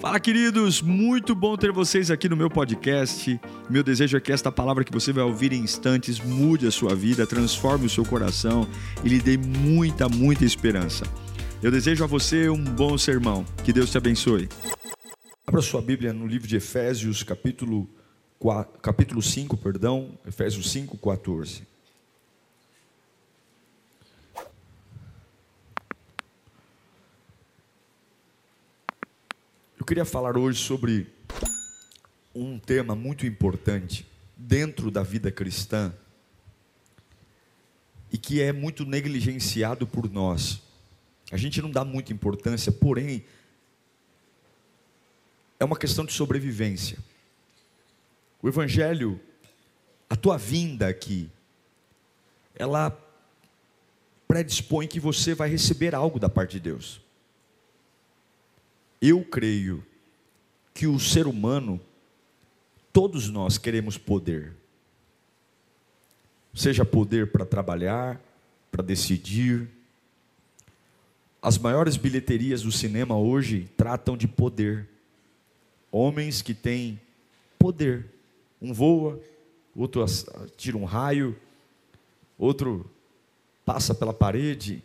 Fala, queridos! Muito bom ter vocês aqui no meu podcast. Meu desejo é que esta palavra que você vai ouvir em instantes mude a sua vida, transforme o seu coração e lhe dê muita, muita esperança. Eu desejo a você um bom sermão. Que Deus te abençoe. Abra sua Bíblia no livro de Efésios, capítulo, 4, capítulo 5, perdão, Efésios 5, 14. Queria falar hoje sobre um tema muito importante dentro da vida cristã e que é muito negligenciado por nós. A gente não dá muita importância, porém, é uma questão de sobrevivência. O Evangelho, a tua vinda aqui, ela predispõe que você vai receber algo da parte de Deus. Eu creio que o ser humano, todos nós queremos poder. Seja poder para trabalhar, para decidir. As maiores bilheterias do cinema hoje tratam de poder. Homens que têm poder. Um voa, outro tira um raio, outro passa pela parede,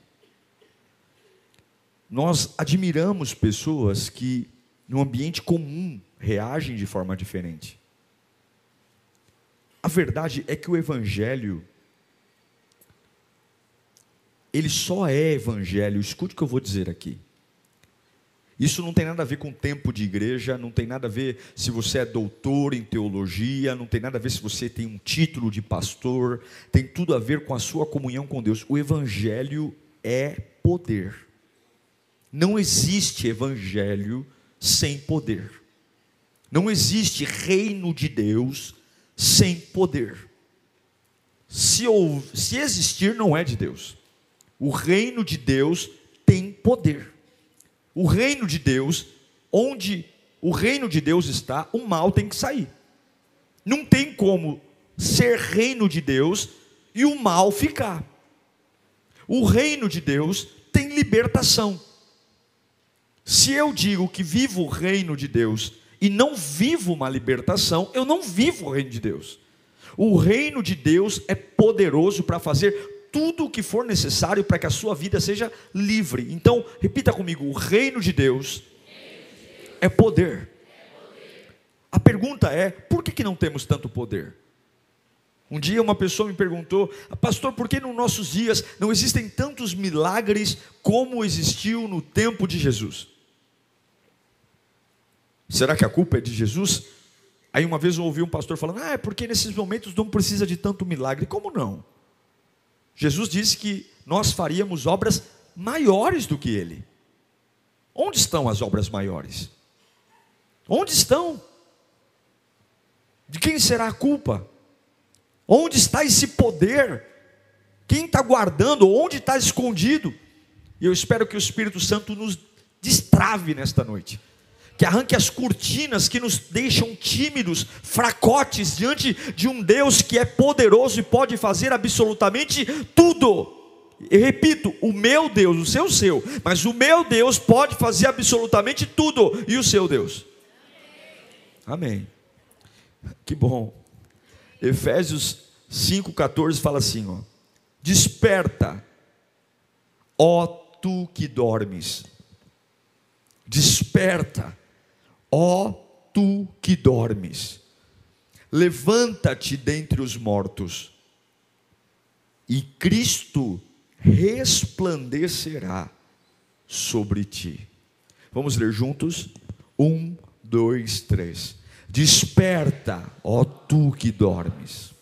nós admiramos pessoas que, no ambiente comum, reagem de forma diferente. A verdade é que o Evangelho, ele só é Evangelho, escute o que eu vou dizer aqui. Isso não tem nada a ver com tempo de igreja, não tem nada a ver se você é doutor em teologia, não tem nada a ver se você tem um título de pastor, tem tudo a ver com a sua comunhão com Deus. O Evangelho é poder. Não existe evangelho sem poder. Não existe reino de Deus sem poder. Se, se existir, não é de Deus. O reino de Deus tem poder. O reino de Deus, onde o reino de Deus está, o mal tem que sair. Não tem como ser reino de Deus e o mal ficar. O reino de Deus tem libertação. Se eu digo que vivo o reino de Deus e não vivo uma libertação, eu não vivo o reino de Deus. O reino de Deus é poderoso para fazer tudo o que for necessário para que a sua vida seja livre. Então, repita comigo: o reino de Deus é poder. A pergunta é: por que, que não temos tanto poder? Um dia uma pessoa me perguntou, pastor, por que nos nossos dias não existem tantos milagres como existiu no tempo de Jesus? Será que a culpa é de Jesus? Aí uma vez eu ouvi um pastor falando: Ah, é porque nesses momentos não precisa de tanto milagre. Como não? Jesus disse que nós faríamos obras maiores do que ele. Onde estão as obras maiores? Onde estão? De quem será a culpa? Onde está esse poder? Quem está guardando? Onde está escondido? E eu espero que o Espírito Santo nos destrave nesta noite que arranque as cortinas que nos deixam tímidos, fracotes diante de um Deus que é poderoso e pode fazer absolutamente tudo. E repito, o meu Deus, o seu, o seu, mas o meu Deus pode fazer absolutamente tudo, e o seu Deus. Amém. Que bom. Efésios 5,14 fala assim: ó, Desperta, ó tu que dormes, desperta Ó tu que dormes, levanta-te dentre os mortos, e Cristo resplandecerá sobre ti. Vamos ler juntos? Um, dois, três. Desperta, ó tu que dormes.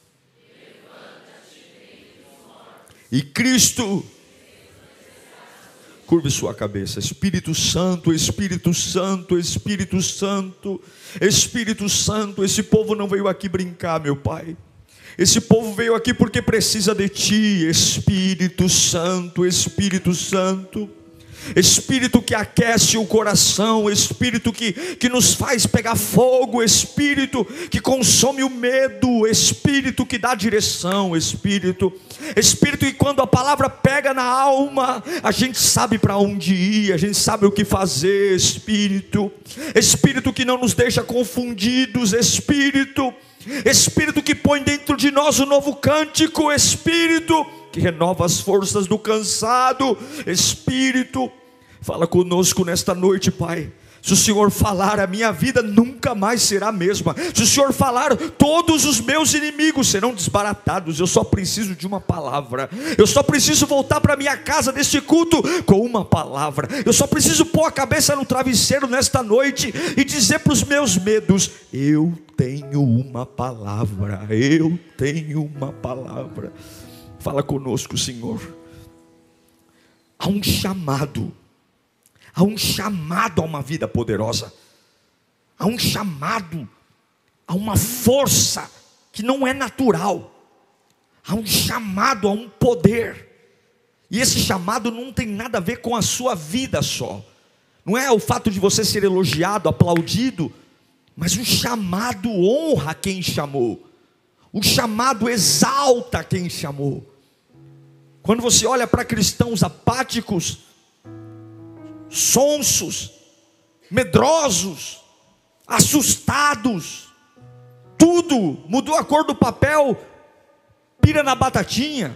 E Cristo Curve sua cabeça. Espírito Santo, Espírito Santo, Espírito Santo, Espírito Santo. Esse povo não veio aqui brincar, meu Pai. Esse povo veio aqui porque precisa de Ti, Espírito Santo, Espírito Santo. Espírito que aquece o coração, Espírito que, que nos faz pegar fogo, Espírito que consome o medo, Espírito que dá direção, Espírito, Espírito que quando a palavra pega na alma, a gente sabe para onde ir, a gente sabe o que fazer, Espírito, Espírito que não nos deixa confundidos, Espírito, Espírito que põe dentro de nós o novo cântico, Espírito que renova as forças do cansado. Espírito, fala conosco nesta noite, Pai. Se o Senhor falar, a minha vida nunca mais será a mesma. Se o Senhor falar, todos os meus inimigos serão desbaratados. Eu só preciso de uma palavra. Eu só preciso voltar para minha casa deste culto com uma palavra. Eu só preciso pôr a cabeça no travesseiro nesta noite e dizer para os meus medos: Eu tenho uma palavra. Eu tenho uma palavra. Fala conosco, Senhor. Há um chamado, há um chamado a uma vida poderosa, há um chamado a uma força que não é natural, há um chamado a um poder, e esse chamado não tem nada a ver com a sua vida só, não é o fato de você ser elogiado, aplaudido, mas o chamado honra quem chamou, o chamado exalta quem chamou. Quando você olha para cristãos apáticos, sonsos, medrosos, assustados, tudo mudou a cor do papel, pira na batatinha,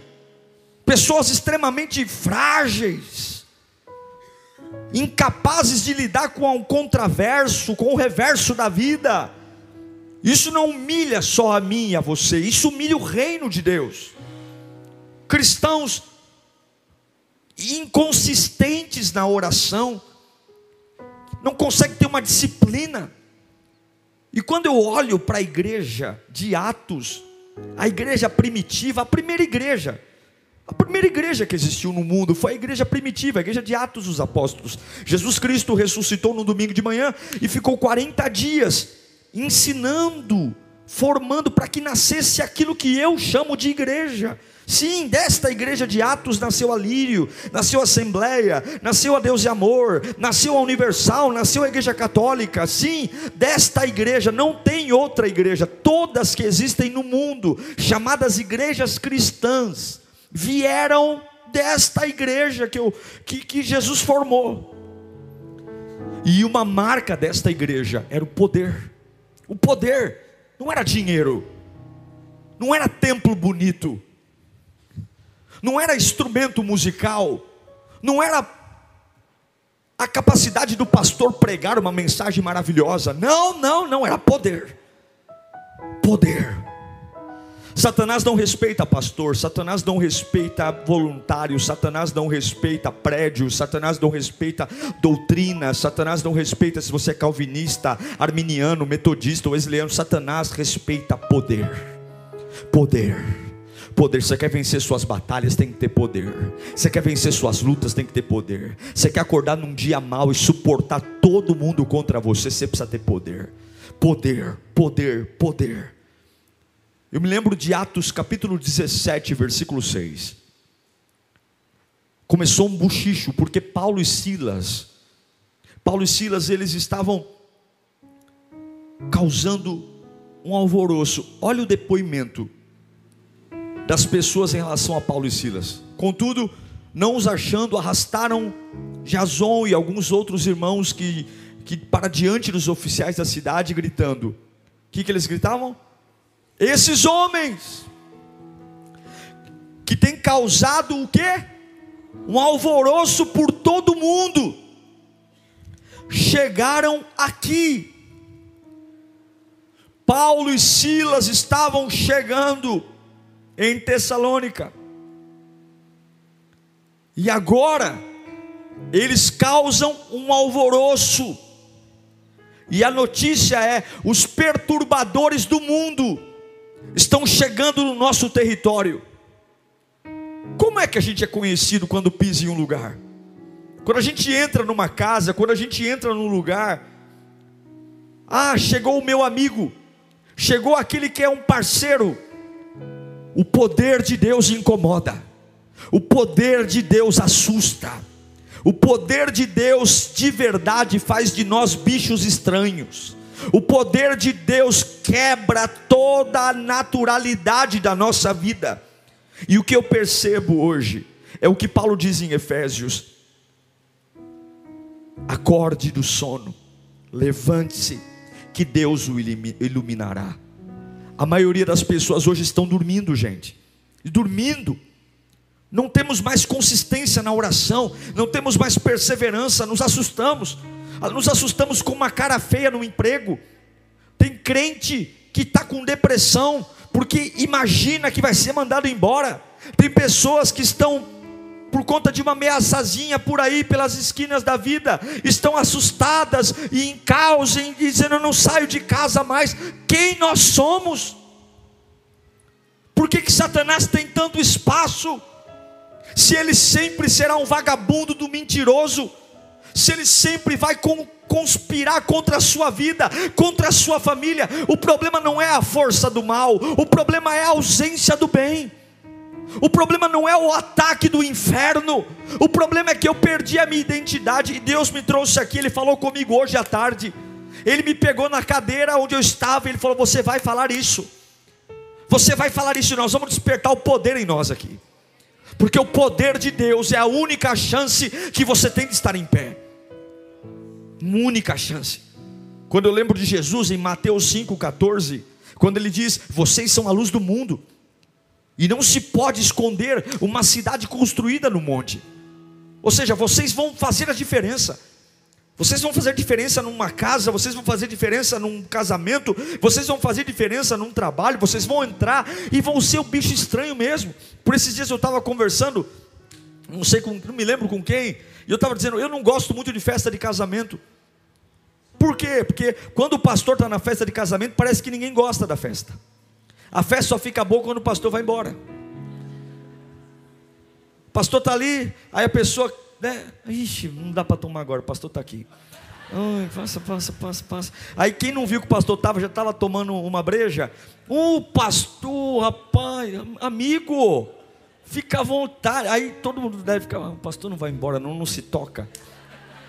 pessoas extremamente frágeis, incapazes de lidar com o contraverso, com o reverso da vida. Isso não humilha só a mim e a você, isso humilha o reino de Deus cristãos inconsistentes na oração, não conseguem ter uma disciplina. E quando eu olho para a igreja de Atos, a igreja primitiva, a primeira igreja, a primeira igreja que existiu no mundo foi a igreja primitiva, a igreja de Atos dos Apóstolos. Jesus Cristo ressuscitou no domingo de manhã e ficou 40 dias ensinando, formando para que nascesse aquilo que eu chamo de igreja. Sim, desta igreja de Atos nasceu a Lírio, nasceu a Assembleia, nasceu a Deus e Amor, nasceu a Universal, nasceu a Igreja Católica. Sim, desta igreja não tem outra igreja. Todas que existem no mundo, chamadas igrejas cristãs, vieram desta igreja que, eu, que, que Jesus formou. E uma marca desta igreja era o poder. O poder não era dinheiro, não era templo bonito não era instrumento musical, não era a capacidade do pastor pregar uma mensagem maravilhosa. Não, não, não, era poder. Poder. Satanás não respeita pastor, Satanás não respeita voluntário, Satanás não respeita prédio, Satanás não respeita doutrina, Satanás não respeita se você é calvinista, arminiano, metodista wesleyano, Satanás respeita poder. Poder. Poder, você quer vencer suas batalhas, tem que ter poder. Você quer vencer suas lutas, tem que ter poder. Você quer acordar num dia mal e suportar todo mundo contra você, você precisa ter poder. Poder, poder, poder. Eu me lembro de Atos capítulo 17, versículo 6. Começou um buchicho, porque Paulo e Silas, Paulo e Silas, eles estavam causando um alvoroço. Olha o depoimento das pessoas em relação a Paulo e Silas. Contudo, não os achando, arrastaram Jason e alguns outros irmãos que, que para diante dos oficiais da cidade, gritando: O que, que eles gritavam? Esses homens que têm causado o quê? Um alvoroço por todo mundo, chegaram aqui. Paulo e Silas estavam chegando em Tessalônica. E agora, eles causam um alvoroço. E a notícia é: os perturbadores do mundo estão chegando no nosso território. Como é que a gente é conhecido quando pisa em um lugar? Quando a gente entra numa casa, quando a gente entra num lugar, ah, chegou o meu amigo, chegou aquele que é um parceiro, o poder de Deus incomoda, o poder de Deus assusta, O poder de Deus de verdade faz de nós bichos estranhos. O poder de Deus quebra toda a naturalidade da nossa vida. E o que eu percebo hoje é o que Paulo diz em Efésios: acorde do sono, levante-se, que Deus o iluminará. A maioria das pessoas hoje estão dormindo, gente, e dormindo. Não temos mais consistência na oração, não temos mais perseverança, nos assustamos, nos assustamos com uma cara feia no emprego. Tem crente que está com depressão, porque imagina que vai ser mandado embora. Tem pessoas que estão por conta de uma ameaçazinha por aí pelas esquinas da vida, estão assustadas e em caos, e dizendo eu não saio de casa mais. Quem nós somos? Por que, que Satanás tem tanto espaço? Se ele sempre será um vagabundo do mentiroso, se ele sempre vai com, conspirar contra a sua vida, contra a sua família, o problema não é a força do mal, o problema é a ausência do bem. O problema não é o ataque do inferno, o problema é que eu perdi a minha identidade e Deus me trouxe aqui, Ele falou comigo hoje à tarde. Ele me pegou na cadeira onde eu estava, Ele falou: Você vai falar isso, você vai falar isso, nós vamos despertar o poder em nós aqui, porque o poder de Deus é a única chance que você tem de estar em pé uma única chance. Quando eu lembro de Jesus em Mateus 5,14, quando ele diz: Vocês são a luz do mundo, e não se pode esconder uma cidade construída no monte. Ou seja, vocês vão fazer a diferença. Vocês vão fazer diferença numa casa, vocês vão fazer diferença num casamento, vocês vão fazer diferença num trabalho, vocês vão entrar e vão ser o bicho estranho mesmo. Por esses dias eu estava conversando, não sei com, não me lembro com quem, e eu estava dizendo, eu não gosto muito de festa de casamento. Por quê? Porque quando o pastor está na festa de casamento, parece que ninguém gosta da festa. A festa só fica boa quando o pastor vai embora. O pastor está ali, aí a pessoa, né? Ixi, não dá para tomar agora, o pastor está aqui. Ai, passa, passa, passa, passa. Aí quem não viu que o pastor estava, já estava tomando uma breja. O pastor, rapaz, amigo, fica à vontade. Aí todo mundo deve ficar, ah, o pastor não vai embora, não, não se toca.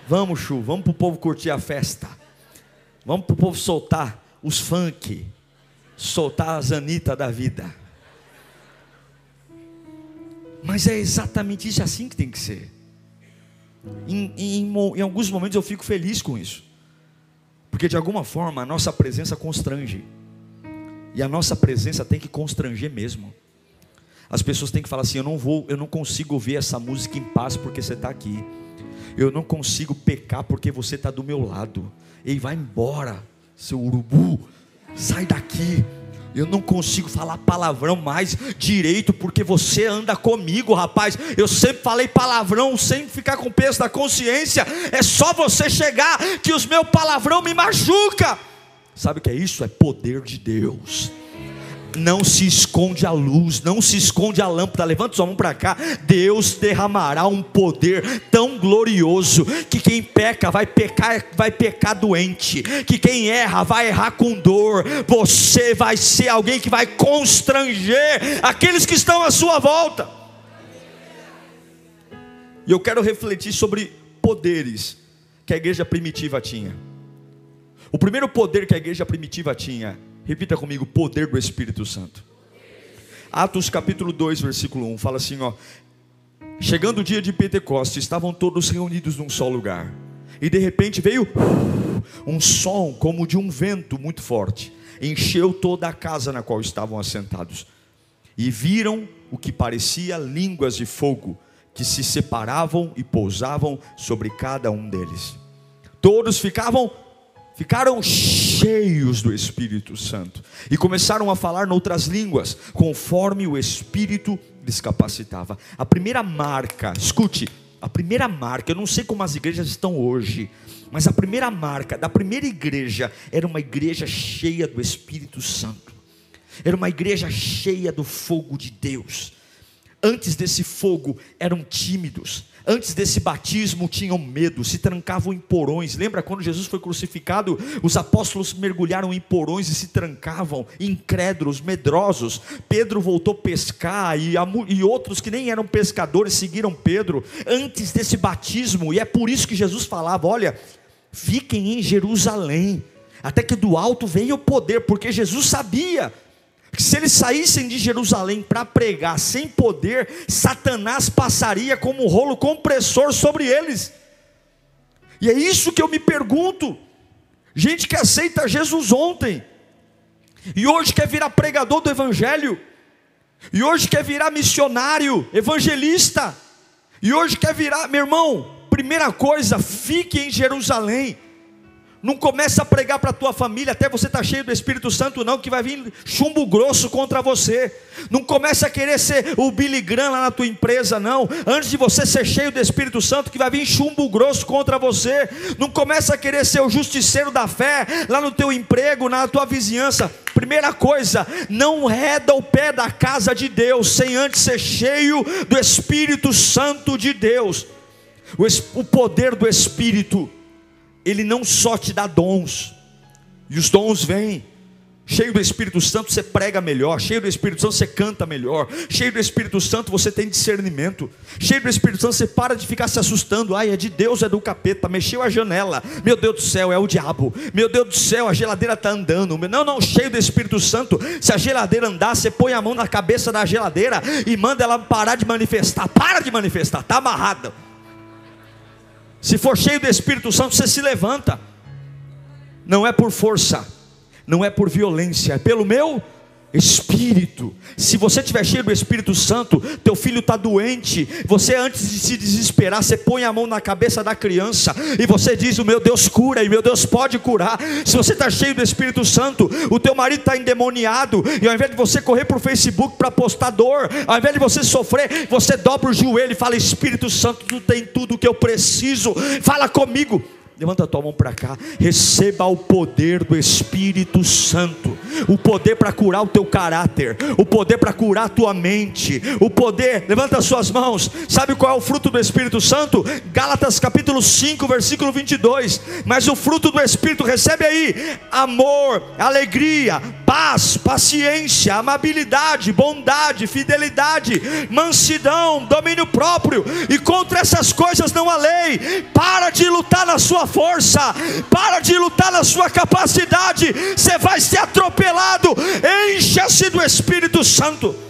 Vamos, Chu, vamos para o povo curtir a festa. Vamos para o povo soltar os funk, soltar as Anitta da vida. Mas é exatamente isso assim que tem que ser. Em, em, em, alguns momentos eu fico feliz com isso, porque de alguma forma a nossa presença constrange, e a nossa presença tem que constranger mesmo. As pessoas têm que falar assim: eu não vou, eu não consigo ouvir essa música em paz porque você está aqui. Eu não consigo pecar porque você está do meu lado. Ei, vai embora, seu urubu, sai daqui. Eu não consigo falar palavrão mais direito porque você anda comigo, rapaz. Eu sempre falei palavrão sem ficar com peso da consciência. É só você chegar que os meus palavrão me machuca. Sabe o que é isso? É poder de Deus não se esconde a luz, não se esconde a lâmpada. Levanta sua mão para cá. Deus derramará um poder tão glorioso que quem peca vai pecar, vai pecar doente, que quem erra vai errar com dor. Você vai ser alguém que vai constranger aqueles que estão à sua volta. E eu quero refletir sobre poderes que a igreja primitiva tinha. O primeiro poder que a igreja primitiva tinha Repita comigo: poder do Espírito Santo. Atos capítulo 2, versículo 1 fala assim: ó. Chegando o dia de Pentecostes, estavam todos reunidos num só lugar. E de repente veio um som como de um vento muito forte, encheu toda a casa na qual estavam assentados. E viram o que parecia línguas de fogo que se separavam e pousavam sobre cada um deles. Todos ficavam ficaram cheios do Espírito Santo e começaram a falar noutras línguas, conforme o Espírito lhes capacitava. A primeira marca, escute, a primeira marca, eu não sei como as igrejas estão hoje, mas a primeira marca da primeira igreja era uma igreja cheia do Espírito Santo, era uma igreja cheia do fogo de Deus. Antes desse fogo eram tímidos, antes desse batismo tinham medo, se trancavam em porões. Lembra quando Jesus foi crucificado? Os apóstolos mergulharam em porões e se trancavam, incrédulos, medrosos. Pedro voltou a pescar e, e outros que nem eram pescadores seguiram Pedro antes desse batismo, e é por isso que Jesus falava: olha, fiquem em Jerusalém, até que do alto venha o poder, porque Jesus sabia se eles saíssem de Jerusalém para pregar sem poder, Satanás passaria como um rolo compressor sobre eles. E é isso que eu me pergunto. Gente que aceita Jesus ontem, e hoje quer virar pregador do Evangelho, e hoje quer virar missionário, evangelista, e hoje quer virar, meu irmão, primeira coisa, fique em Jerusalém. Não começa a pregar para a tua família até você estar tá cheio do Espírito Santo, não, que vai vir chumbo grosso contra você. Não começa a querer ser o Billy Graham lá na tua empresa, não. Antes de você ser cheio do Espírito Santo, que vai vir chumbo grosso contra você. Não começa a querer ser o justiceiro da fé lá no teu emprego, na tua vizinhança. Primeira coisa, não reda o pé da casa de Deus sem antes ser cheio do Espírito Santo de Deus. O poder do Espírito ele não só te dá dons, e os dons vêm. Cheio do Espírito Santo você prega melhor, cheio do Espírito Santo você canta melhor, cheio do Espírito Santo você tem discernimento, cheio do Espírito Santo você para de ficar se assustando, ai é de Deus, é do capeta, mexeu a janela, meu Deus do céu, é o diabo, meu Deus do céu, a geladeira está andando, não, não, cheio do Espírito Santo, se a geladeira andar, você põe a mão na cabeça da geladeira e manda ela parar de manifestar, para de manifestar, está amarrada. Se for cheio do Espírito Santo, você se levanta. Não é por força, não é por violência, é pelo meu Espírito. Se você estiver cheio do Espírito Santo, teu filho está doente. Você antes de se desesperar, você põe a mão na cabeça da criança e você diz: O meu Deus cura e meu Deus pode curar. Se você está cheio do Espírito Santo, o teu marido está endemoniado e ao invés de você correr para o Facebook para postar dor, ao invés de você sofrer, você dobra o joelho e fala: Espírito Santo, tu tem tudo o que eu preciso. Fala comigo. Levanta a tua mão para cá. Receba o poder do Espírito Santo. O poder para curar o teu caráter. O poder para curar a tua mente. O poder, levanta as suas mãos. Sabe qual é o fruto do Espírito Santo? Gálatas capítulo 5, versículo 22. Mas o fruto do Espírito, recebe aí: amor, alegria, paz, paciência, amabilidade, bondade, fidelidade, mansidão, domínio próprio. E contra essas coisas não há lei. Para de lutar na sua força, para de lutar na sua capacidade, você vai ser atropelado. Encha-se do Espírito Santo.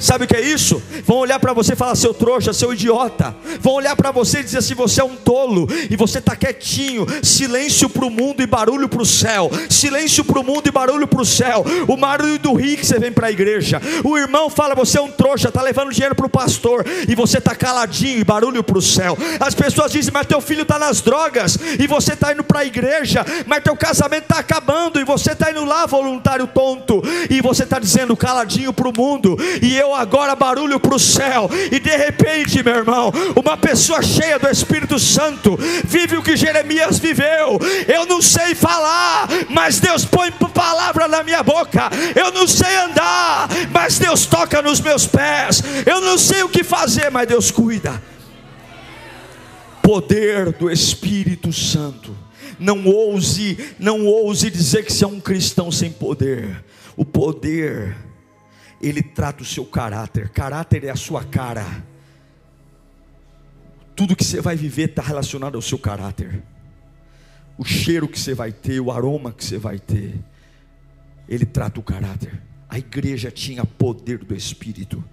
Sabe o que é isso? Vão olhar para você e falar, seu trouxa, seu idiota. Vão olhar para você e dizer assim: você é um tolo. E você está quietinho. Silêncio para o mundo e barulho para o céu. Silêncio para o mundo e barulho para o céu. O barulho do rio que você vem para a igreja. O irmão fala: você é um trouxa, está levando dinheiro para o pastor. E você está caladinho e barulho para o céu. As pessoas dizem: mas teu filho está nas drogas. E você está indo para a igreja. Mas teu casamento está acabando. E você está indo lá, voluntário tonto. E você está dizendo caladinho para o mundo. E eu agora barulho para o céu, e de repente, meu irmão, uma pessoa cheia do Espírito Santo vive o que Jeremias viveu. Eu não sei falar, mas Deus põe palavra na minha boca. Eu não sei andar, mas Deus toca nos meus pés. Eu não sei o que fazer, mas Deus cuida. Poder do Espírito Santo. Não ouse, não ouse dizer que você é um cristão sem poder. O poder ele trata o seu caráter. Caráter é a sua cara. Tudo que você vai viver está relacionado ao seu caráter. O cheiro que você vai ter, o aroma que você vai ter, ele trata o caráter. A igreja tinha poder do Espírito.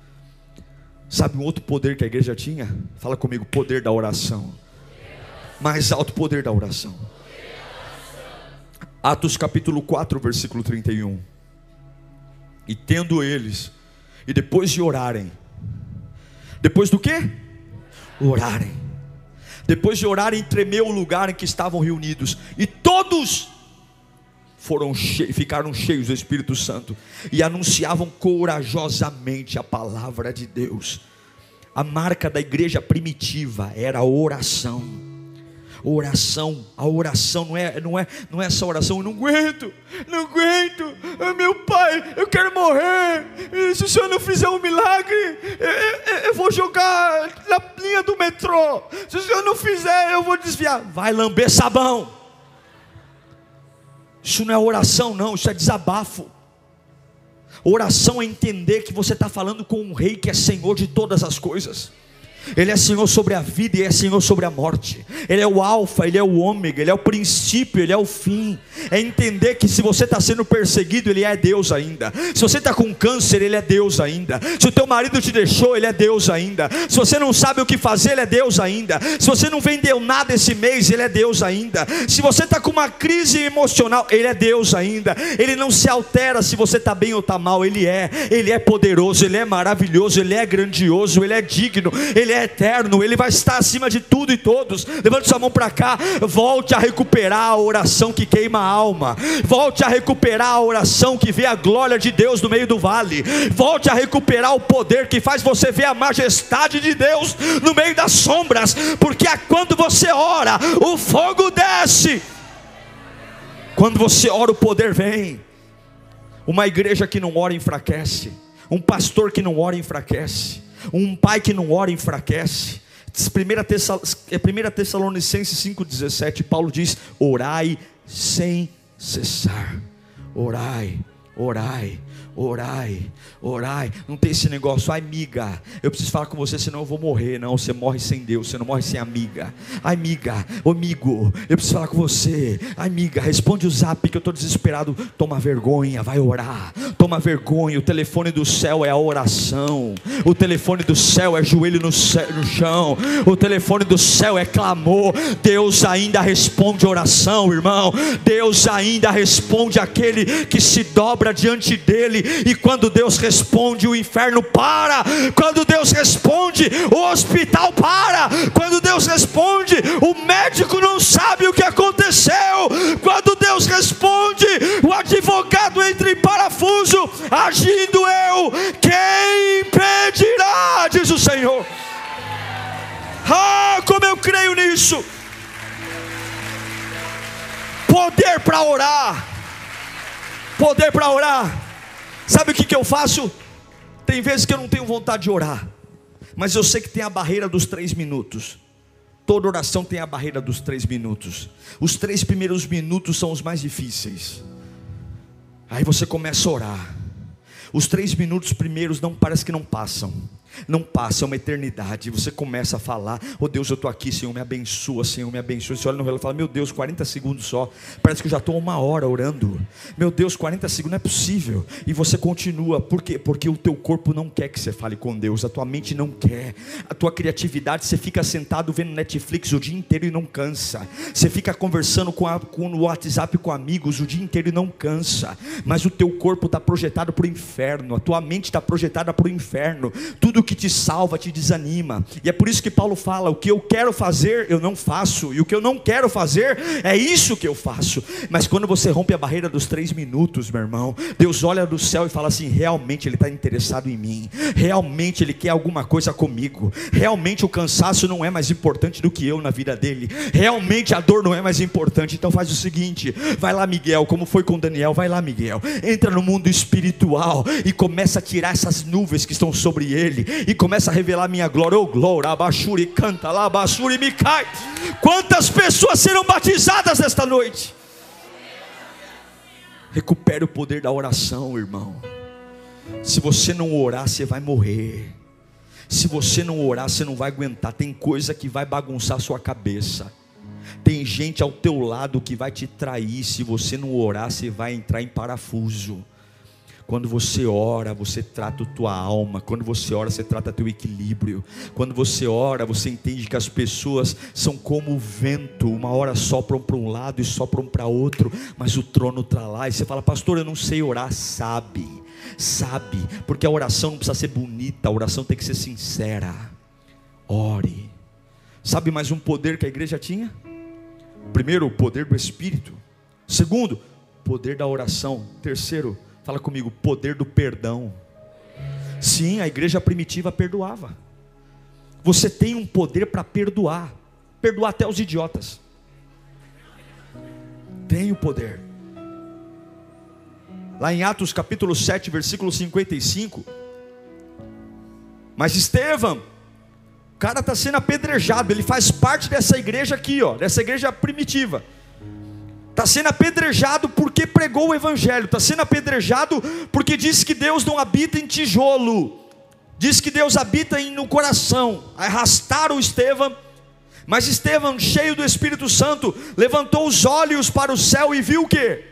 Sabe um outro poder que a igreja tinha? Fala comigo, poder da oração. Mais alto poder da oração. Atos capítulo 4, versículo 31. E tendo eles, e depois de orarem, depois do que? Orarem. Depois de orarem, tremeu o lugar em que estavam reunidos, e todos foram ficaram cheios do Espírito Santo e anunciavam corajosamente a palavra de Deus. A marca da igreja primitiva era a oração. Oração, a oração não é, não é, não é essa oração, eu não aguento, não aguento, ah, meu pai, eu quero morrer, se o senhor não fizer um milagre, eu, eu, eu vou jogar na linha do metrô, se o senhor não fizer, eu vou desviar, vai lamber sabão, isso não é oração, não, isso é desabafo. Oração é entender que você está falando com um rei que é senhor de todas as coisas. Ele é Senhor sobre a vida e é Senhor sobre a morte. Ele é o Alfa, Ele é o Ômega, Ele é o princípio, Ele é o fim. É entender que se você está sendo perseguido, Ele é Deus ainda. Se você está com câncer, Ele é Deus ainda. Se o teu marido te deixou, Ele é Deus ainda. Se você não sabe o que fazer, Ele é Deus ainda. Se você não vendeu nada esse mês, Ele é Deus ainda. Se você está com uma crise emocional, Ele é Deus ainda. Ele não se altera se você está bem ou está mal. Ele é. Ele é poderoso, Ele é maravilhoso, Ele é grandioso, Ele é digno, Ele é é eterno, Ele vai estar acima de tudo e todos. Levante sua mão para cá, volte a recuperar a oração que queima a alma, volte a recuperar a oração que vê a glória de Deus no meio do vale, volte a recuperar o poder que faz você ver a majestade de Deus no meio das sombras, porque é quando você ora, o fogo desce. Quando você ora, o poder vem. Uma igreja que não ora enfraquece. Um pastor que não ora enfraquece. Um pai que não ora enfraquece. 1 Tessalonicenses 5,17, Paulo diz: orai sem cessar. Orai, orai, orai, orai. Não tem esse negócio, ai amiga, eu preciso falar com você, senão eu vou morrer. Não, você morre sem Deus, você não morre sem amiga. Ai amiga, amigo, eu preciso falar com você. Ai amiga, responde o zap que eu estou desesperado. Toma vergonha, vai orar. Toma vergonha. O telefone do céu é a oração. O telefone do céu é joelho no, céu, no chão. O telefone do céu é clamor. Deus ainda responde oração, irmão. Deus ainda responde aquele que se dobra diante dele e quando Deus responde, o inferno para. Quando Deus responde, o hospital para. Quando Deus responde, o médico não sabe o que aconteceu. Quando Deus responde, o advogado entra em parafuso. Agindo eu, quem impedirá? Diz o Senhor. Ah, como eu creio nisso. Poder para orar. Poder para orar. Sabe o que, que eu faço? Tem vezes que eu não tenho vontade de orar, mas eu sei que tem a barreira dos três minutos. Toda oração tem a barreira dos três minutos. Os três primeiros minutos são os mais difíceis. Aí você começa a orar. Os três minutos primeiros não parece que não passam. Não passa, é uma eternidade. Você começa a falar: Oh Deus, eu estou aqui, Senhor, me abençoa, Senhor, me abençoa. Você olha no relógio e fala: Meu Deus, 40 segundos só. Parece que eu já estou uma hora orando. Meu Deus, 40 segundos não é possível. E você continua, por quê? Porque o teu corpo não quer que você fale com Deus, a tua mente não quer, a tua criatividade, você fica sentado vendo Netflix o dia inteiro e não cansa. Você fica conversando com, a, com o WhatsApp com amigos o dia inteiro e não cansa. Mas o teu corpo está projetado para o inferno, a tua mente está projetada para o inferno. Tudo que te salva te desanima. E é por isso que Paulo fala: o que eu quero fazer, eu não faço, e o que eu não quero fazer, é isso que eu faço. Mas quando você rompe a barreira dos três minutos, meu irmão, Deus olha do céu e fala assim: realmente Ele está interessado em mim, realmente Ele quer alguma coisa comigo, realmente o cansaço não é mais importante do que eu na vida dele, realmente a dor não é mais importante. Então faz o seguinte: vai lá, Miguel, como foi com Daniel, vai lá, Miguel, entra no mundo espiritual e começa a tirar essas nuvens que estão sobre ele e começa a revelar minha glória. Oh, glória, abaixure, canta lá, abaixure, me cai. Quantas pessoas serão batizadas esta noite? Recupere o poder da oração, irmão. Se você não orar, você vai morrer. Se você não orar, você não vai aguentar. Tem coisa que vai bagunçar sua cabeça. Tem gente ao teu lado que vai te trair. Se você não orar, você vai entrar em parafuso. Quando você ora, você trata a tua alma. Quando você ora, você trata teu equilíbrio. Quando você ora, você entende que as pessoas são como o vento. Uma hora sopram para um lado e sopram para outro, mas o trono está lá. E você fala, pastor, eu não sei orar. Sabe, sabe, porque a oração não precisa ser bonita, a oração tem que ser sincera. Ore. Sabe mais um poder que a igreja tinha? Primeiro, o poder do Espírito. Segundo, poder da oração. Terceiro, Fala comigo, poder do perdão. Sim, a igreja primitiva perdoava. Você tem um poder para perdoar, perdoar até os idiotas. Tem o poder. Lá em Atos capítulo 7, versículo 55. Mas Estevão, o cara está sendo apedrejado, ele faz parte dessa igreja aqui, ó, dessa igreja primitiva. Está sendo apedrejado porque pregou o Evangelho, está sendo apedrejado porque diz que Deus não habita em tijolo, diz que Deus habita no coração. Arrastaram Estevão, mas Estevão, cheio do Espírito Santo, levantou os olhos para o céu e viu o que?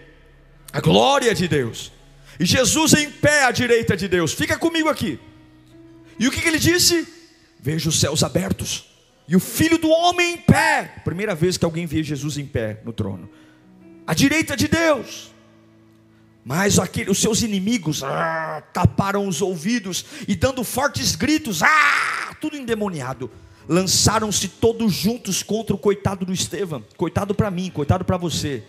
A glória de Deus, e Jesus em pé à direita de Deus. Fica comigo aqui. E o que, que ele disse? Vejo os céus abertos e o filho do homem em pé. Primeira vez que alguém vê Jesus em pé no trono à direita de Deus. Mas aquele, os seus inimigos ah, taparam os ouvidos e dando fortes gritos, ah, tudo endemoniado, lançaram-se todos juntos contra o coitado do Estevão, coitado para mim, coitado para você.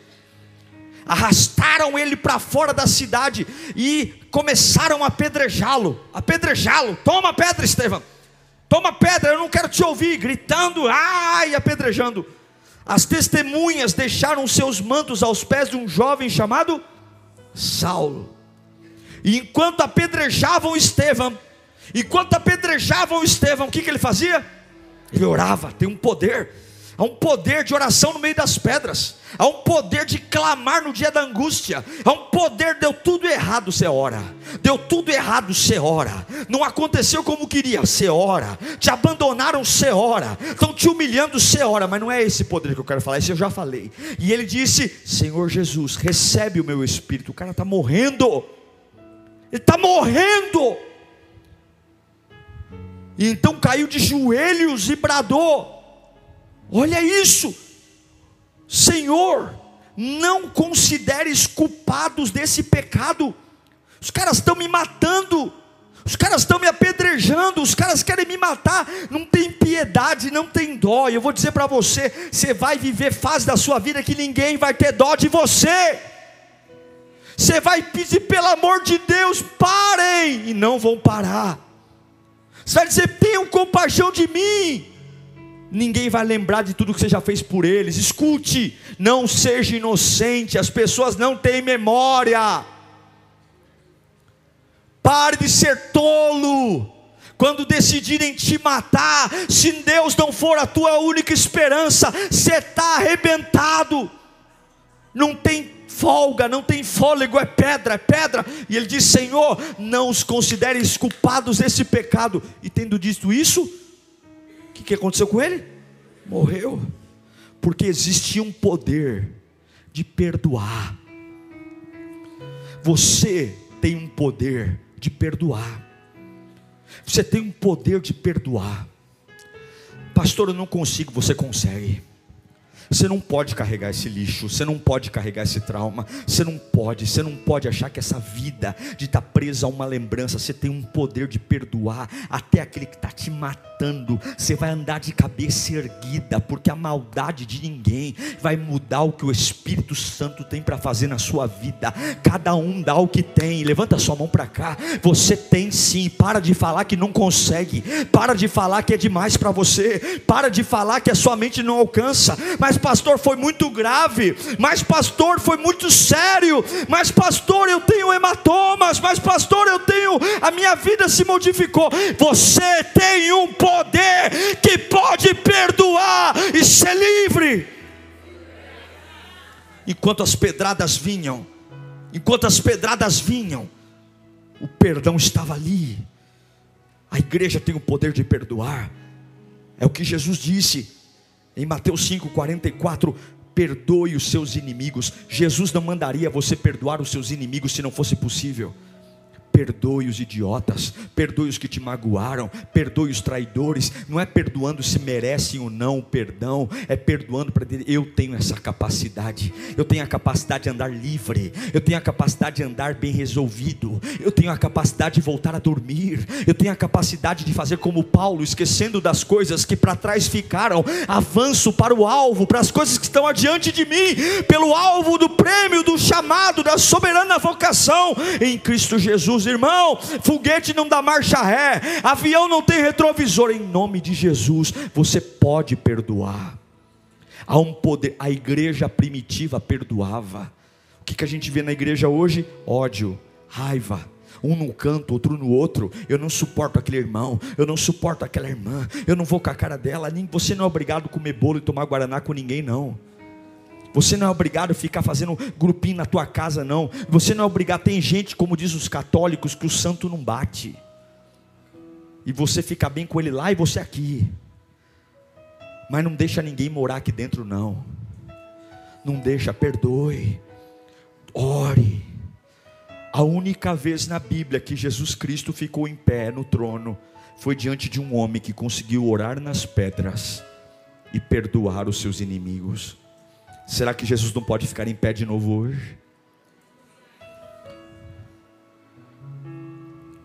Arrastaram ele para fora da cidade e começaram a apedrejá-lo, apedrejá-lo. Toma pedra, Estevão. Toma pedra, eu não quero te ouvir, gritando, ai, apedrejando. As testemunhas deixaram seus mantos aos pés de um jovem chamado Saulo. E enquanto apedrejavam Estevão, enquanto apedrejavam Estevão, o que, que ele fazia? Ele orava, tem um poder. Há um poder de oração no meio das pedras. Há um poder de clamar no dia da angústia. Há um poder, deu tudo errado, você ora. Deu tudo errado, você ora. Não aconteceu como queria, você ora. Te abandonaram, você ora. Estão te humilhando, você ora. Mas não é esse poder que eu quero falar, esse eu já falei. E ele disse: Senhor Jesus, recebe o meu espírito. O cara está morrendo. Ele está morrendo. E então caiu de joelhos e bradou. Olha isso, Senhor, não consideres culpados desse pecado. Os caras estão me matando, os caras estão me apedrejando, os caras querem me matar. Não tem piedade, não tem dó. E eu vou dizer para você: você vai viver fase da sua vida que ninguém vai ter dó de você. Você vai pedir pelo amor de Deus, parem, e não vão parar. Você vai dizer: tenham compaixão de mim ninguém vai lembrar de tudo que você já fez por eles. Escute, não seja inocente, as pessoas não têm memória. Pare de ser tolo. Quando decidirem te matar, se Deus não for a tua única esperança, você está arrebentado. Não tem folga, não tem fôlego, é pedra, é pedra. E ele diz: Senhor, não os consideres culpados desse pecado. E tendo dito isso, que, que aconteceu com ele? Morreu. Porque existia um poder de perdoar. Você tem um poder de perdoar. Você tem um poder de perdoar. Pastor, eu não consigo, você consegue. Você não pode carregar esse lixo, você não pode carregar esse trauma, você não pode, você não pode achar que essa vida de estar tá presa a uma lembrança, você tem um poder de perdoar até aquele que está te matando. Você vai andar de cabeça erguida, porque a maldade de ninguém vai mudar o que o Espírito Santo tem para fazer na sua vida. Cada um dá o que tem. Levanta sua mão para cá. Você tem sim. Para de falar que não consegue. Para de falar que é demais para você. Para de falar que a sua mente não alcança. Mas mas pastor foi muito grave, mas pastor foi muito sério, mas pastor eu tenho hematomas, mas pastor eu tenho, a minha vida se modificou. Você tem um poder que pode perdoar e ser livre. Enquanto as pedradas vinham, enquanto as pedradas vinham, o perdão estava ali. A igreja tem o poder de perdoar. É o que Jesus disse. Em Mateus 5,44, perdoe os seus inimigos. Jesus não mandaria você perdoar os seus inimigos se não fosse possível. Perdoe os idiotas, perdoe os que te magoaram, perdoe os traidores. Não é perdoando se merecem ou não o perdão, é perdoando para dizer: eu tenho essa capacidade, eu tenho a capacidade de andar livre, eu tenho a capacidade de andar bem resolvido, eu tenho a capacidade de voltar a dormir, eu tenho a capacidade de fazer como Paulo, esquecendo das coisas que para trás ficaram, avanço para o alvo, para as coisas que estão adiante de mim, pelo alvo do prêmio, do chamado, da soberana vocação em Cristo Jesus irmão. Foguete não dá marcha ré, avião não tem retrovisor. Em nome de Jesus, você pode perdoar. Há um poder. A igreja primitiva perdoava. O que, que a gente vê na igreja hoje? Ódio, raiva. Um num canto, outro no outro. Eu não suporto aquele irmão, eu não suporto aquela irmã, eu não vou com a cara dela. Você não é obrigado a comer bolo e tomar guaraná com ninguém, não. Você não é obrigado a ficar fazendo grupinho na tua casa, não. Você não é obrigado. Tem gente, como diz os católicos, que o santo não bate. E você fica bem com ele lá e você aqui. Mas não deixa ninguém morar aqui dentro, não. Não deixa, perdoe. Ore. A única vez na Bíblia que Jesus Cristo ficou em pé no trono foi diante de um homem que conseguiu orar nas pedras e perdoar os seus inimigos. Será que Jesus não pode ficar em pé de novo hoje?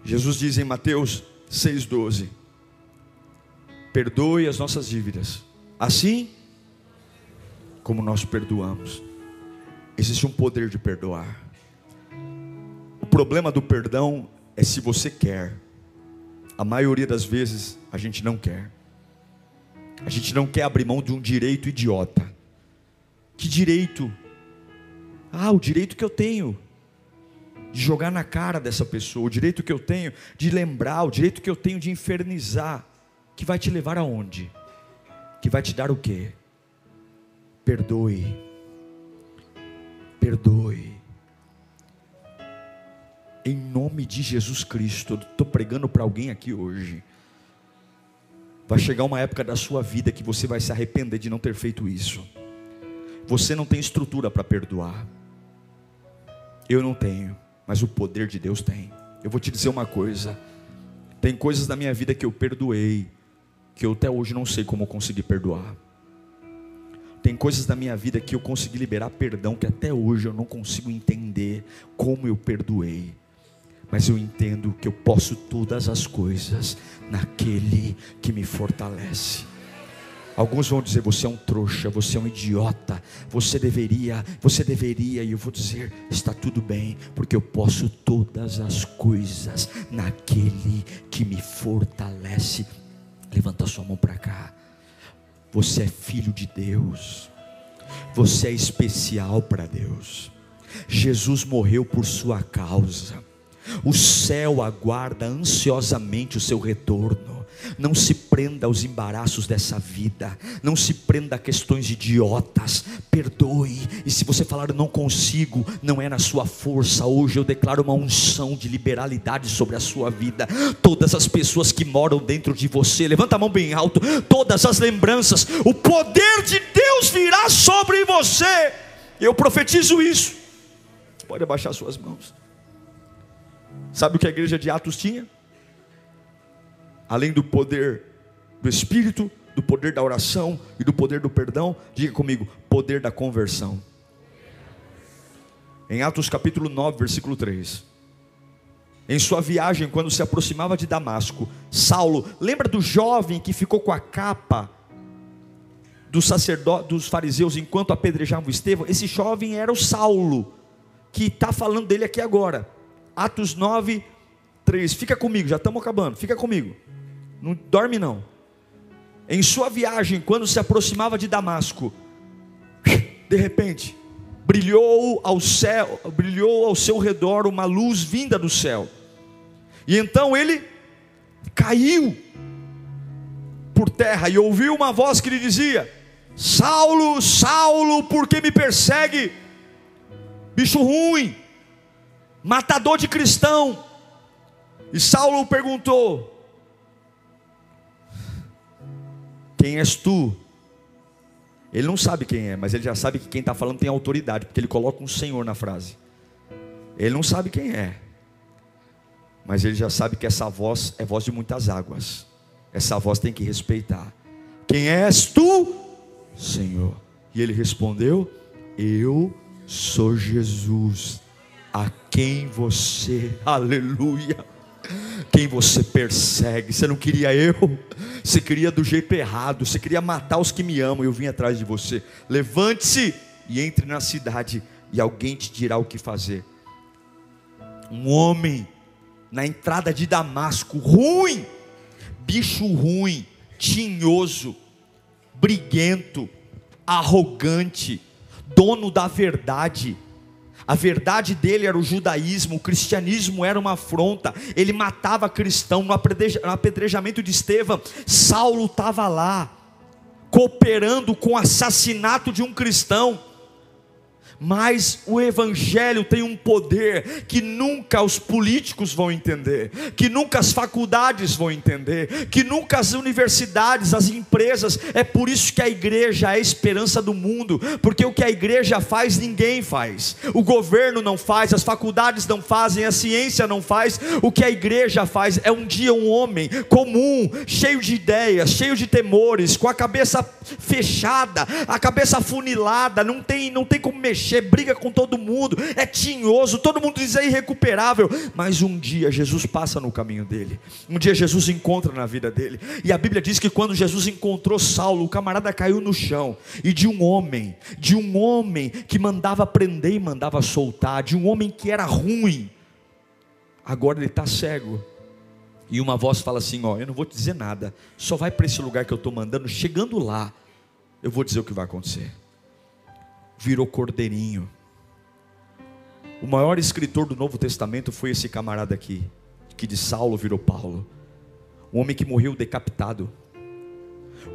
Jesus diz em Mateus 6,12: Perdoe as nossas dívidas, assim como nós perdoamos. Existe um poder de perdoar. O problema do perdão é se você quer. A maioria das vezes a gente não quer. A gente não quer abrir mão de um direito idiota. Que direito? Ah, o direito que eu tenho de jogar na cara dessa pessoa, o direito que eu tenho de lembrar, o direito que eu tenho de infernizar, que vai te levar aonde? Que vai te dar o quê? Perdoe. Perdoe. Em nome de Jesus Cristo, estou pregando para alguém aqui hoje. Vai chegar uma época da sua vida que você vai se arrepender de não ter feito isso. Você não tem estrutura para perdoar. Eu não tenho, mas o poder de Deus tem. Eu vou te dizer uma coisa: tem coisas na minha vida que eu perdoei, que eu até hoje não sei como conseguir perdoar. Tem coisas na minha vida que eu consegui liberar perdão, que até hoje eu não consigo entender como eu perdoei. Mas eu entendo que eu posso todas as coisas naquele que me fortalece. Alguns vão dizer: você é um trouxa, você é um idiota, você deveria, você deveria, e eu vou dizer: está tudo bem, porque eu posso todas as coisas naquele que me fortalece. Levanta sua mão para cá. Você é filho de Deus, você é especial para Deus. Jesus morreu por sua causa. O céu aguarda ansiosamente o seu retorno. Não se prenda aos embaraços dessa vida. Não se prenda a questões idiotas. Perdoe. E se você falar não consigo, não é na sua força. Hoje eu declaro uma unção de liberalidade sobre a sua vida. Todas as pessoas que moram dentro de você, levanta a mão bem alto. Todas as lembranças, o poder de Deus virá sobre você. Eu profetizo isso. Pode abaixar suas mãos. Sabe o que a igreja de Atos tinha? Além do poder do Espírito, do poder da oração e do poder do perdão, diga comigo: poder da conversão. Em Atos capítulo 9, versículo 3. Em sua viagem, quando se aproximava de Damasco, Saulo, lembra do jovem que ficou com a capa dos sacerdotes, dos fariseus, enquanto apedrejavam Estevão? Esse jovem era o Saulo, que está falando dele aqui agora. Atos 9, 3. Fica comigo, já estamos acabando, fica comigo. Não dorme não. Em sua viagem, quando se aproximava de Damasco, de repente, brilhou ao céu, brilhou ao seu redor uma luz vinda do céu. E então ele caiu por terra e ouviu uma voz que lhe dizia: Saulo, Saulo, por que me persegue? Bicho ruim, matador de cristão. E Saulo perguntou: Quem és tu? Ele não sabe quem é, mas ele já sabe que quem está falando tem autoridade, porque ele coloca um Senhor na frase. Ele não sabe quem é, mas ele já sabe que essa voz é voz de muitas águas. Essa voz tem que respeitar. Quem és tu, Senhor? E ele respondeu: Eu sou Jesus, a quem você, aleluia, quem você persegue. Você não queria eu, você queria do jeito errado, você queria matar os que me amam. Eu vim atrás de você. Levante-se e entre na cidade, e alguém te dirá o que fazer. Um homem na entrada de Damasco, ruim, bicho ruim, tinhoso, briguento, arrogante, dono da verdade. A verdade dele era o judaísmo, o cristianismo era uma afronta. Ele matava cristão no apedrejamento de Estevão. Saulo estava lá, cooperando com o assassinato de um cristão. Mas o Evangelho tem um poder que nunca os políticos vão entender, que nunca as faculdades vão entender, que nunca as universidades, as empresas. É por isso que a igreja é a esperança do mundo, porque o que a igreja faz, ninguém faz. O governo não faz, as faculdades não fazem, a ciência não faz. O que a igreja faz é um dia um homem comum, cheio de ideias, cheio de temores, com a cabeça fechada, a cabeça afunilada, não tem, não tem como mexer mexer, briga com todo mundo, é tinhoso, todo mundo diz é irrecuperável. Mas um dia Jesus passa no caminho dele, um dia Jesus encontra na vida dele. E a Bíblia diz que quando Jesus encontrou Saulo, o camarada caiu no chão, e de um homem, de um homem que mandava prender e mandava soltar, de um homem que era ruim, agora ele está cego. E uma voz fala assim: Ó, eu não vou te dizer nada, só vai para esse lugar que eu estou mandando. Chegando lá, eu vou dizer o que vai acontecer virou cordeirinho. O maior escritor do Novo Testamento foi esse camarada aqui, que de Saulo virou Paulo. Um homem que morreu decapitado.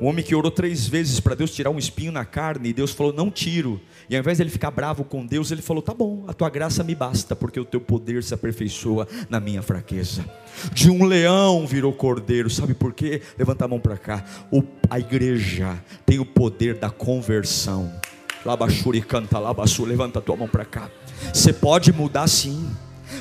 Um homem que orou três vezes para Deus tirar um espinho na carne, e Deus falou: Não tiro. E ao invés dele ficar bravo com Deus, ele falou: Tá bom, a tua graça me basta, porque o teu poder se aperfeiçoa na minha fraqueza. De um leão virou cordeiro, sabe por quê? Levanta a mão para cá. O, a igreja tem o poder da conversão. Labachuri canta, labaçu, levanta a tua mão para cá. Você pode mudar sim.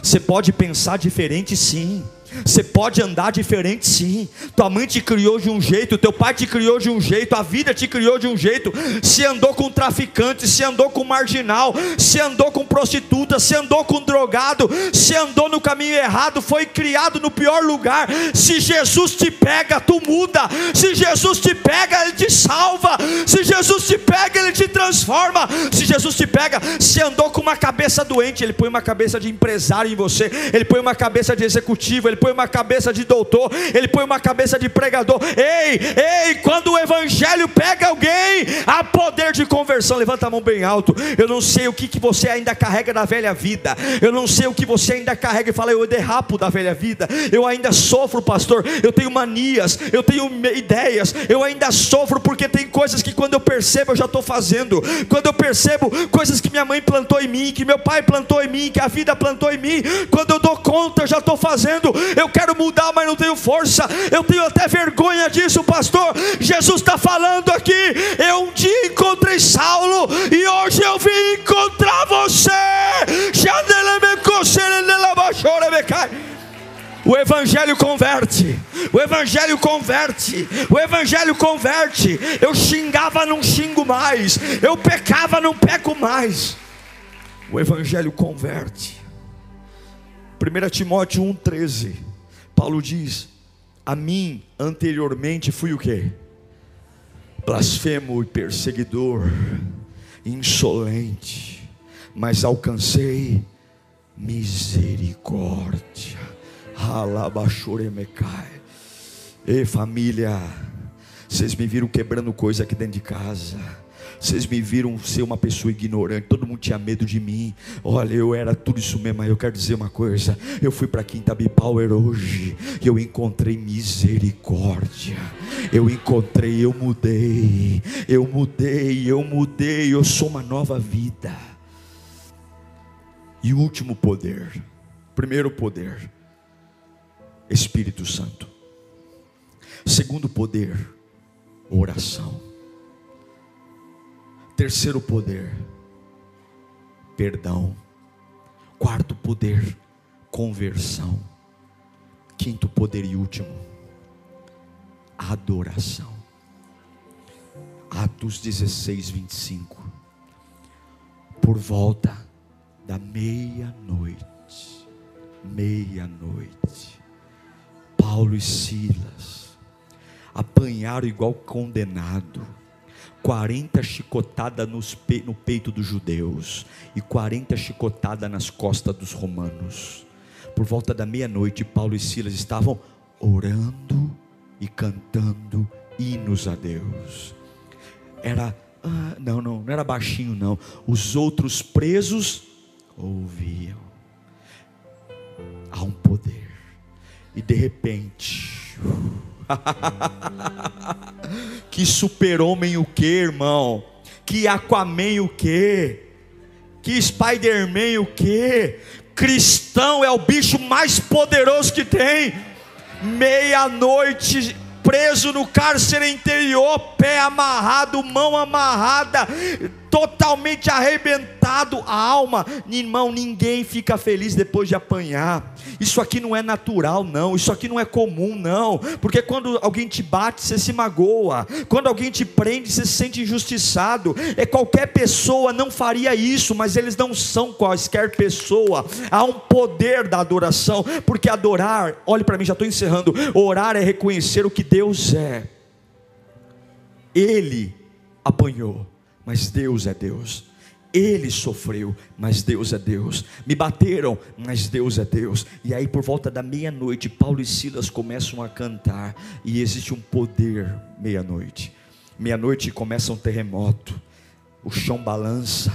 Você pode pensar diferente sim. Você pode andar diferente sim. Tua mãe te criou de um jeito, teu pai te criou de um jeito, a vida te criou de um jeito. Se andou com traficante, se andou com marginal, se andou com prostituta, se andou com drogado, se andou no caminho errado, foi criado no pior lugar. Se Jesus te pega, tu muda. Se Jesus te pega, ele te salva. Se Jesus te pega, ele te transforma. Se Jesus te pega, se andou com uma cabeça doente, ele põe uma cabeça de empresário em você, ele põe uma cabeça de executivo, ele põe uma cabeça de doutor, ele põe uma cabeça de pregador. Ei, ei, quando o evangelho pega alguém, há poder de conversão. Levanta a mão bem alto. Eu não sei o que, que você ainda carrega da velha vida. Eu não sei o que você ainda carrega e fala, eu derrapo da velha vida. Eu ainda sofro, pastor. Eu tenho manias, eu tenho ideias. Eu ainda sofro porque tem coisas que quando eu percebo eu já estou fazendo. Quando eu percebo coisas que minha mãe plantou em mim, que meu pai plantou em mim, que a vida plantou em mim, quando eu dou conta eu já estou fazendo eu quero mudar, mas não tenho força, eu tenho até vergonha disso, pastor. Jesus está falando aqui. Eu um dia encontrei Saulo e hoje eu vim encontrar você. O Evangelho converte, o Evangelho converte, o Evangelho converte. Eu xingava, não xingo mais, eu pecava, não peco mais. O Evangelho converte. 1 Timóteo 1,13, Paulo diz: A mim anteriormente fui o que? Blasfemo e perseguidor, insolente, mas alcancei misericórdia. Alabachoremecai. Ei família, vocês me viram quebrando coisa aqui dentro de casa vocês me viram ser uma pessoa ignorante, todo mundo tinha medo de mim. Olha, eu era tudo isso mesmo, mas eu quero dizer uma coisa. Eu fui para Quintabi Power hoje eu encontrei misericórdia. Eu encontrei, eu mudei. Eu mudei, eu mudei, eu sou uma nova vida. E o último poder, primeiro poder, Espírito Santo. Segundo poder, oração. Terceiro poder, perdão. Quarto poder, conversão. Quinto poder e último, adoração. Atos 16, 25. Por volta da meia-noite, meia-noite, Paulo e Silas apanharam igual condenado 40 chicotadas no peito dos judeus e 40 chicotadas nas costas dos romanos. Por volta da meia-noite, Paulo e Silas estavam orando e cantando hinos a Deus. Era Ah, não, não, não era baixinho, não. Os outros presos ouviam. Há um poder. E de repente. que super-homem o que, irmão? Que Aquaman o que? Que Spider-Man o que? Cristão é o bicho mais poderoso que tem. Meia-noite preso no cárcere interior, pé amarrado, mão amarrada, totalmente arrebentado a alma. Irmão, ninguém fica feliz depois de apanhar. Isso aqui não é natural, não. Isso aqui não é comum, não. Porque quando alguém te bate, você se magoa. Quando alguém te prende, você se sente injustiçado. É qualquer pessoa não faria isso, mas eles não são quaisquer pessoa. Há um poder da adoração, porque adorar, olhe para mim, já estou encerrando. Orar é reconhecer o que Deus é. Ele apanhou mas Deus é Deus. Ele sofreu, mas Deus é Deus. Me bateram, mas Deus é Deus. E aí, por volta da meia-noite, Paulo e Silas começam a cantar, e existe um poder meia-noite. Meia-noite começa um terremoto, o chão balança,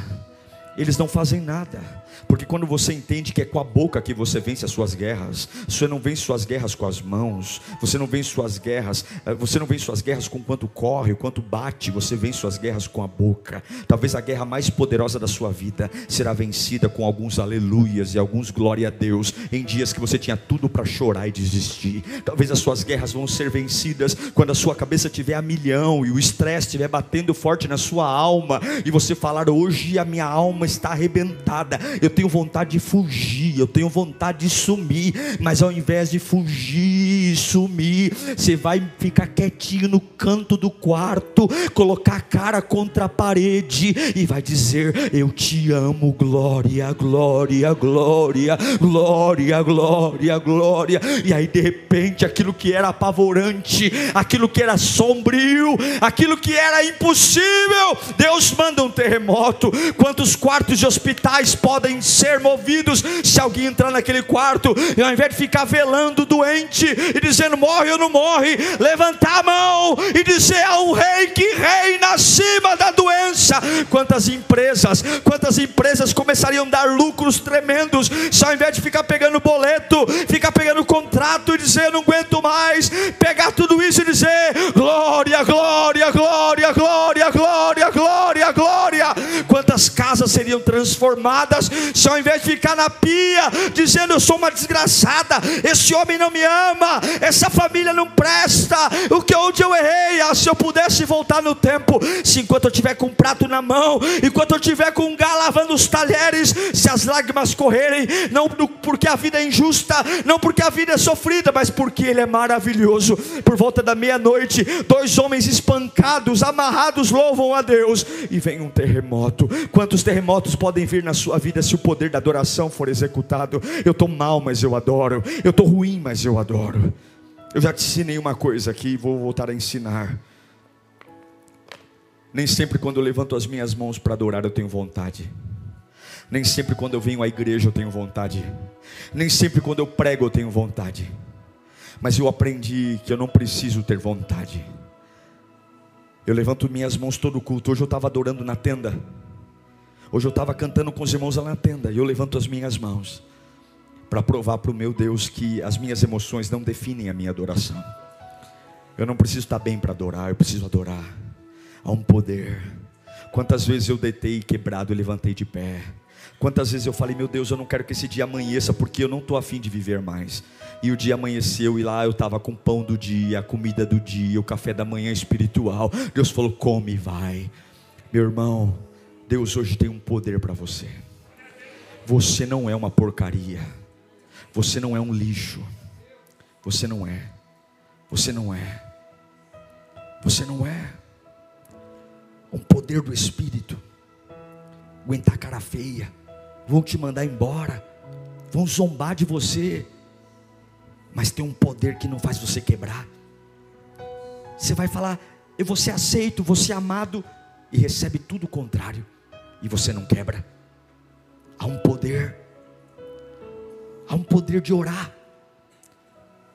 eles não fazem nada porque quando você entende que é com a boca que você vence as suas guerras, você não vence suas guerras com as mãos, você não vence suas guerras, eh, você não vence suas guerras com quanto corre, o quanto bate, você vence suas guerras com a boca. Talvez a guerra mais poderosa da sua vida será vencida com alguns aleluias e alguns glória a Deus em dias que você tinha tudo para chorar e desistir. Talvez as suas guerras vão ser vencidas quando a sua cabeça estiver a milhão e o estresse estiver batendo forte na sua alma e você falar hoje a minha alma está arrebentada. Eu tenho vontade de fugir, eu tenho vontade de sumir, mas ao invés de fugir sumir, você vai ficar quietinho no canto do quarto, colocar a cara contra a parede e vai dizer: Eu te amo, glória, glória, glória, glória, glória, glória. E aí de repente aquilo que era apavorante, aquilo que era sombrio, aquilo que era impossível, Deus manda um terremoto. Quantos quartos de hospitais podem ser movidos se alguém entrar naquele quarto e ao invés de ficar velando doente e dizendo morre ou não morre, levantar a mão e dizer a um rei que reina acima da doença. Quantas empresas, quantas empresas começariam a dar lucros tremendos se ao invés de ficar pegando boleto, ficar pegando contrato e dizer não aguento mais, pegar tudo isso e dizer glória, glória, glória, glória, glória, glória, glória. Quantas casas seriam transformadas se ao invés de ficar na pia, dizendo eu sou uma desgraçada, esse homem não me ama, essa família não presta, o que onde eu errei, ah, se eu pudesse voltar no tempo, se enquanto eu tiver com um prato na mão, enquanto eu tiver com um gá lavando os talheres, se as lágrimas correrem, não porque a vida é injusta, não porque a vida é sofrida, mas porque ele é maravilhoso. Por volta da meia-noite, dois homens espancados, amarrados, louvam a Deus, e vem um terremoto. Quantos terremotos podem vir na sua vida se o poder da adoração for executado. Eu estou mal, mas eu adoro. Eu estou ruim, mas eu adoro. Eu já te ensinei uma coisa aqui e vou voltar a ensinar. Nem sempre quando eu levanto as minhas mãos para adorar eu tenho vontade. Nem sempre quando eu venho à igreja eu tenho vontade. Nem sempre quando eu prego eu tenho vontade. Mas eu aprendi que eu não preciso ter vontade. Eu levanto minhas mãos todo culto. Hoje eu estava adorando na tenda. Hoje eu estava cantando com os irmãos lá na tenda e eu levanto as minhas mãos para provar para o meu Deus que as minhas emoções não definem a minha adoração. Eu não preciso estar bem para adorar, eu preciso adorar. Há um poder. Quantas vezes eu deitei quebrado e levantei de pé. Quantas vezes eu falei, meu Deus, eu não quero que esse dia amanheça, porque eu não estou afim de viver mais. E o dia amanheceu e lá eu estava com o pão do dia, a comida do dia, o café da manhã espiritual. Deus falou, come e vai. Meu irmão, Deus hoje tem um poder para você. Você não é uma porcaria. Você não é um lixo. Você não é. Você não é. Você não é. Um poder do Espírito. Aguentar cara feia. Vão te mandar embora. Vão zombar de você. Mas tem um poder que não faz você quebrar. Você vai falar, eu vou ser aceito, vou ser amado. E recebe tudo o contrário e você não quebra. Há um poder, há um poder de orar.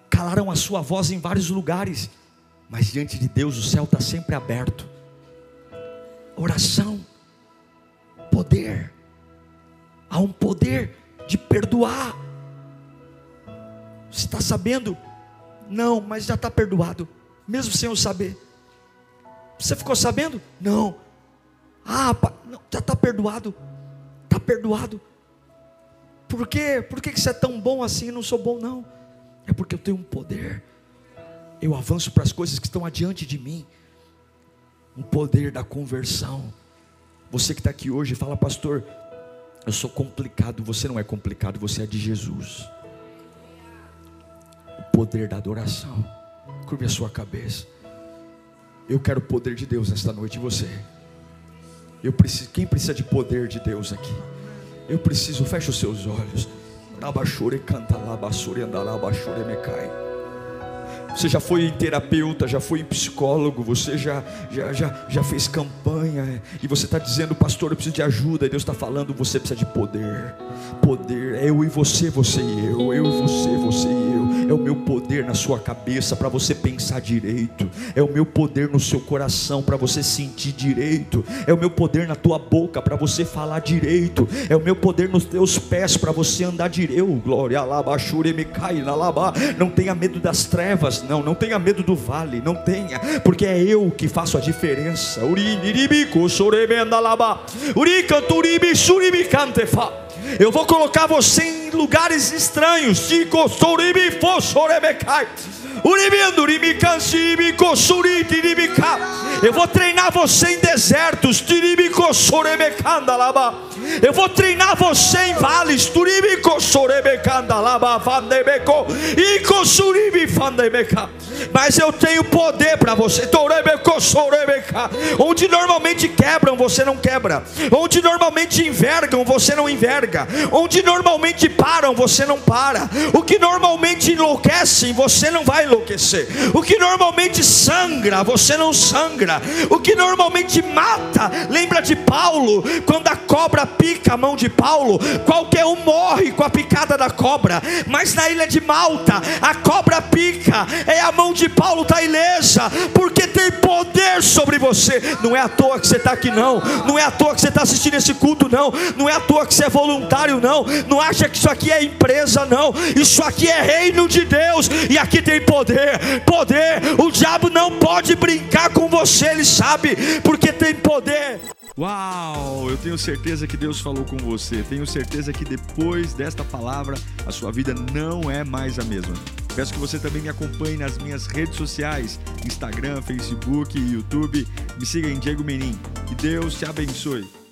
Calaram a sua voz em vários lugares, mas diante de Deus o céu está sempre aberto. oração, poder. Há um poder de perdoar. Você está sabendo? Não, mas já está perdoado, mesmo sem eu saber. Você ficou sabendo? Não. Ah, não, já está perdoado. Está perdoado. Por quê? Por que você é tão bom assim? Eu não sou bom, não. É porque eu tenho um poder. Eu avanço para as coisas que estão adiante de mim. Um poder da conversão. Você que está aqui hoje fala, pastor, eu sou complicado. Você não é complicado, você é de Jesus. O poder da adoração. Curve a sua cabeça. Eu quero o poder de Deus nesta noite você. Eu preciso, quem precisa de poder de Deus aqui? Eu preciso, feche os seus olhos. Nabashure canta labashure andalabashure me cai. Você já foi terapeuta, já foi psicólogo, você já, já, já, já fez campanha e você está dizendo, pastor, eu preciso de ajuda. E Deus está falando, você precisa de poder. Poder, é eu e você, você e eu, eu e você, você e eu. É o meu poder na sua cabeça para você pensar direito. É o meu poder no seu coração para você sentir direito. É o meu poder na tua boca para você falar direito. É o meu poder nos teus pés para você andar direito. Glória, alabashure me cai, Não tenha medo das trevas não, não tenha medo do vale, não tenha, porque é eu que faço a diferença. Eu vou colocar você em lugares estranhos. Eu vou treinar você em desertos. Eu vou treinar você em vales. Mas eu tenho poder para você. Onde normalmente quebram, você não quebra. Onde normalmente envergam, você não enverga. Onde normalmente param, você não para. O que normalmente enlouquecem, você não vai enlouquecer. O que normalmente sangra, você não sangra. O que normalmente mata, lembra de Paulo, quando a cobra pica a mão de Paulo, qualquer um morre com a picada da cobra, mas na ilha de Malta, a cobra pica, é a mão de Paulo está ilesa, porque tem poder sobre você. Não é à toa que você está aqui, não, não é à toa que você está assistindo esse culto, não, não é à toa que você é voluntário, não, não acha que isso aqui é empresa, não, isso aqui é reino de Deus, e aqui tem poder, poder, o diabo não pode brincar com você, ele sabe, porque tem poder. Uau! Eu tenho certeza que Deus falou com você. Tenho certeza que depois desta palavra a sua vida não é mais a mesma. Peço que você também me acompanhe nas minhas redes sociais: Instagram, Facebook YouTube. Me siga em Diego Menin. Que Deus te abençoe.